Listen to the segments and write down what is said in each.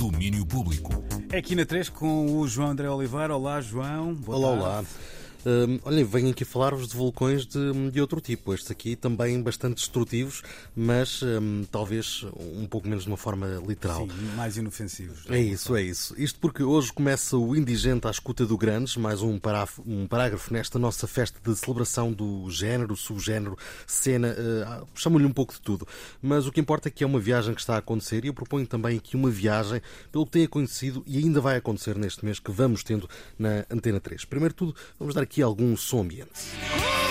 Domínio Público. É aqui na 3 com o João André Oliveira. Olá, João. Boa olá, tarde. olá. Uh, olhem, venho aqui falar-vos de vulcões de, de, outro tipo. Estes aqui também bastante destrutivos, mas um, talvez um pouco menos de uma forma literal. Sim, mais inofensivos. É isso, é isso. Isto porque hoje começa o Indigente à escuta do Grandes, mais um parágrafo, um parágrafo nesta nossa festa de celebração do género, subgénero, cena, uh, chamo-lhe um pouco de tudo. Mas o que importa é que é uma viagem que está a acontecer e eu proponho também aqui uma viagem pelo que tem acontecido e ainda vai acontecer neste mês que vamos tendo na Antena 3. Primeiro de tudo, vamos dar aqui algum som ambiente.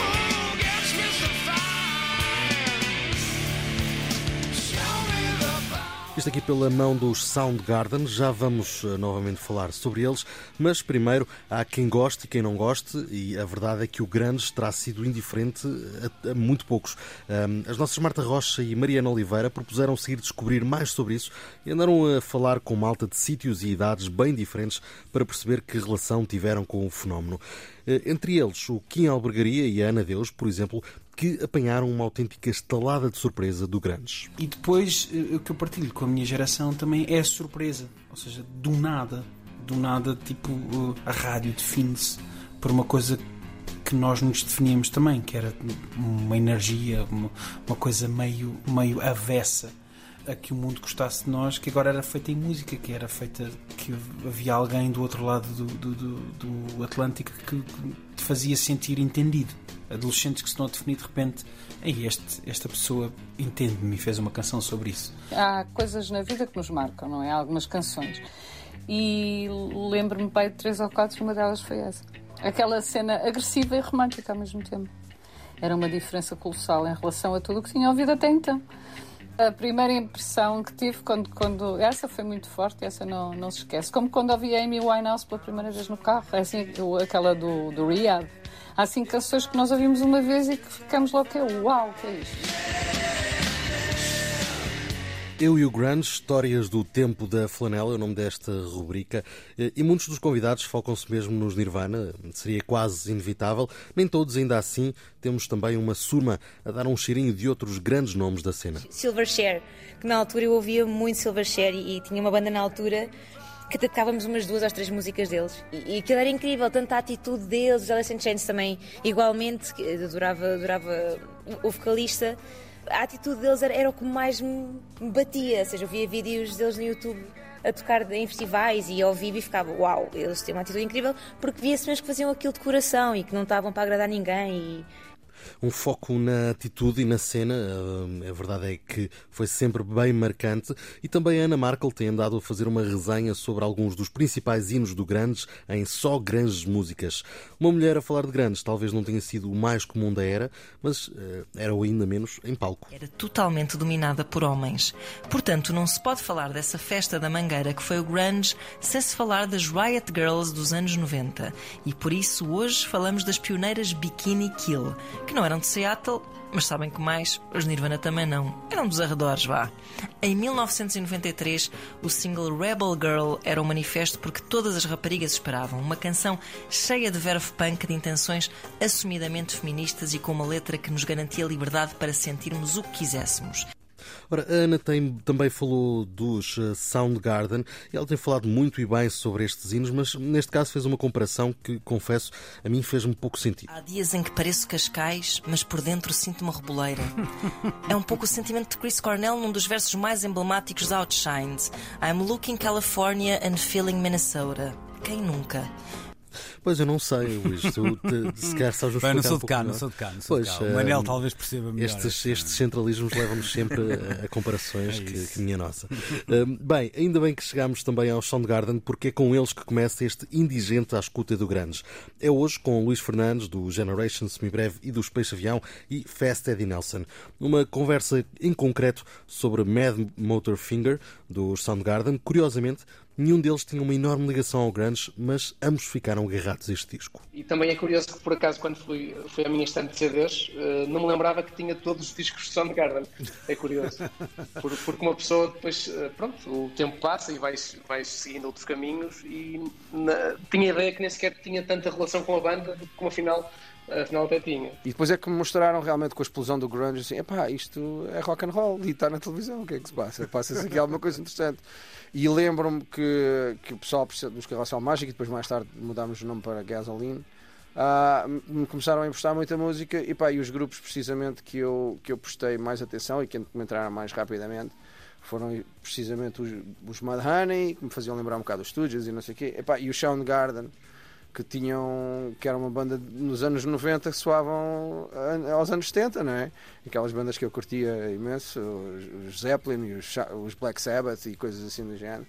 Isto aqui pela mão dos Soundgarden, já vamos uh, novamente falar sobre eles, mas primeiro há quem goste e quem não goste, e a verdade é que o Grandes terá sido indiferente a, muito poucos. As nossas Marta Rocha e Mariana Oliveira propuseram seguir descobrir mais sobre isso e andaram a falar com malta de sítios e idades bem diferentes para perceber que relação tiveram com o fenómeno. Entre eles, o Kim Albergaria e a Ana Deus, por exemplo, que apanharam uma autêntica estalada de surpresa do Grandes. E depois, o que eu partilho com a minha geração também é surpresa. Ou seja, do nada, do nada, tipo, a rádio define-se por uma coisa que nós nos definíamos também, que era uma energia, uma, uma coisa meio, meio avessa a que o mundo gostasse de nós, que agora era feita em música, que era feita que havia alguém do outro lado do, do, do, do Atlântico que, que, te fazia sentir entendido. Adolescentes que se estão a definir de repente, Ei, este, esta pessoa entende-me e fez uma canção sobre isso. Há coisas na vida que nos marcam, não é? Há algumas canções. E lembro-me bem de três ou quatro, uma delas foi essa. Aquela cena agressiva e romântica ao mesmo tempo. Era uma diferença colossal em relação a tudo o que tinha ouvido até então a primeira impressão que tive quando, quando essa foi muito forte, essa não, não se esquece. Como quando ouvi Amy Winehouse pela primeira vez no carro, é assim, aquela do, do Riyadh. Há assim canções que nós ouvimos uma vez e que ficamos logo que é uau, que é isto? Eu e o Grunge, Histórias do Tempo da Flanela, é o nome desta rubrica, e muitos dos convidados focam-se mesmo nos Nirvana, seria quase inevitável. Nem todos, ainda assim, temos também uma surma a dar um cheirinho de outros grandes nomes da cena. Silverchair, que na altura eu ouvia muito Silverchair e, e tinha uma banda na altura que tocávamos umas duas ou três músicas deles. E, e aquilo era incrível, tanto a atitude deles, os Alice in Chains também, igualmente, adorava, adorava o vocalista a atitude deles era, era o que mais me batia. Ou seja, eu via vídeos deles no YouTube a tocar em festivais e ao vivo e ficava, uau, eles têm uma atitude incrível, porque via-se mesmo que faziam aquilo de coração e que não estavam para agradar ninguém. E, um foco na atitude e na cena. A verdade é que foi sempre bem marcante. E também a Ana Markel tem andado a fazer uma resenha sobre alguns dos principais hinos do Grandes em só grandes músicas. Uma mulher a falar de grandes talvez não tenha sido o mais comum da era, mas era o ainda menos em palco. Era totalmente dominada por homens. Portanto, não se pode falar dessa festa da Mangueira que foi o Grunge sem se falar das Riot Girls dos anos 90. E por isso hoje falamos das pioneiras Bikini Kill que não eram de Seattle, mas sabem que mais, os Nirvana também não. Eram dos arredores, vá. Em 1993, o single Rebel Girl era um manifesto porque todas as raparigas esperavam. Uma canção cheia de verve punk de intenções assumidamente feministas e com uma letra que nos garantia liberdade para sentirmos o que quiséssemos. Ora, a Ana tem, também falou dos uh, Soundgarden e ela tem falado muito e bem sobre estes hinos, mas neste caso fez uma comparação que, confesso, a mim fez-me pouco sentido. Há dias em que pareço Cascais, mas por dentro sinto uma reboleira. é um pouco o sentimento de Chris Cornell num dos versos mais emblemáticos de Outshines. I'm looking California and feeling Minnesota. Quem nunca? Pois eu não sei, Luís. Tu te, se quer sabes Bem, não sou um de cá, não sou de cá. Não sou pois, de cá. O Manel uh, talvez perceba melhor. Estes, estes centralismos levam-nos sempre a, a comparações é que, que, minha nossa. Uh, bem, ainda bem que chegámos também ao Soundgarden, porque é com eles que começa este indigente à escuta do Grandes. É hoje com Luís Fernandes, do Generation Semibreve e do Space Avião, e Fast Eddie Nelson. Uma conversa em concreto sobre Mad Motor Finger, do Soundgarden. Curiosamente, Nenhum deles tinha uma enorme ligação ao Grunge, mas ambos ficaram agarrados a este disco. E também é curioso que, por acaso, quando fui, fui à minha estante de CDs, eh, não me lembrava que tinha todos os discos de Soundgarden. É curioso. porque uma pessoa depois, eh, pronto, o tempo passa e vai, vai seguindo outros caminhos e na, tinha a ideia que nem sequer tinha tanta relação com a banda, como afinal afinal até tinha. E depois é que me mostraram realmente com a explosão do grunge assim, epá, isto é rock and roll e está na televisão, o que é que se passa? Passa-se aqui alguma coisa interessante. E lembro-me que, que o pessoal dos Carrossel Mágico, e depois mais tarde mudámos o nome para Gasoline, uh, me começaram a emprestar muita música e, pá, e os grupos precisamente que eu, que eu prestei mais atenção e que me entraram mais rapidamente foram precisamente os, os Mudhoney, que me faziam lembrar um bocado os Studios e não sei o quê, e, e o Soundgarden, que tinham que era uma banda nos anos 90 que soavam aos anos 70, não é? Aquelas bandas que eu curtia imenso, os Zeppelin e os, os Black Sabbath e coisas assim do género.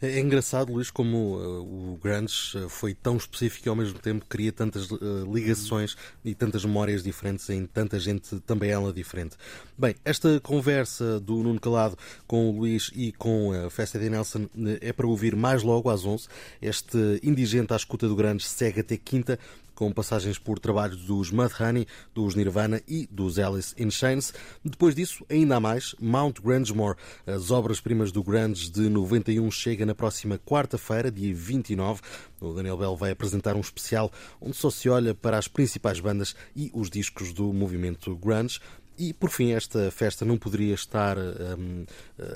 É, é engraçado, Luís, como uh, o Grunge uh, foi tão específico e ao mesmo tempo cria tantas uh, ligações e tantas memórias diferentes em tanta gente, também ela diferente. Bem, esta conversa do Nuno Calado com o Luís e com a Festa de Nelson é para ouvir mais logo às 11. Este indigente à escuta do Grunge segue até quinta com passagens por trabalhos dos Mudhoney, dos Nirvana e dos Alice in Chains. Depois disso, ainda há mais, Mount Grangemore, as obras-primas do Grunge de 91, chega na próxima quarta-feira, dia 29. O Daniel Bell vai apresentar um especial onde só se olha para as principais bandas e os discos do movimento Grunge. E, por fim, esta festa não poderia estar um,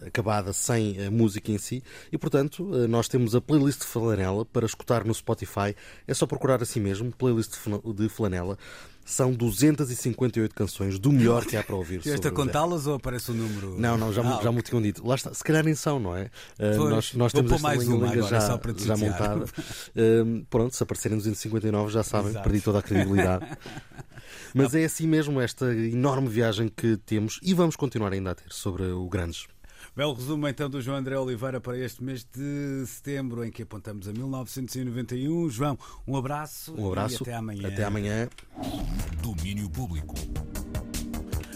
acabada sem a música em si e, portanto, nós temos a playlist de Flanela para escutar no Spotify. É só procurar assim mesmo, playlist de Flanela. São 258 canções do melhor que há para ouvir. Estiveste a contá-las ou aparece o número? Não, não, já, ah, já me tinham dito. Lá está, se calhar nem são, não é? Pois, nós, nós temos esta mais uma agora, já, já montada. Uh, pronto, se aparecerem 259 já sabem, Exato. perdi toda a credibilidade. Mas é assim mesmo esta enorme viagem que temos e vamos continuar ainda a ter sobre o Grandes. Belo resumo então do João André Oliveira para este mês de setembro, em que apontamos a 1991. João, um abraço, um abraço e até amanhã. Até amanhã. Domínio Público.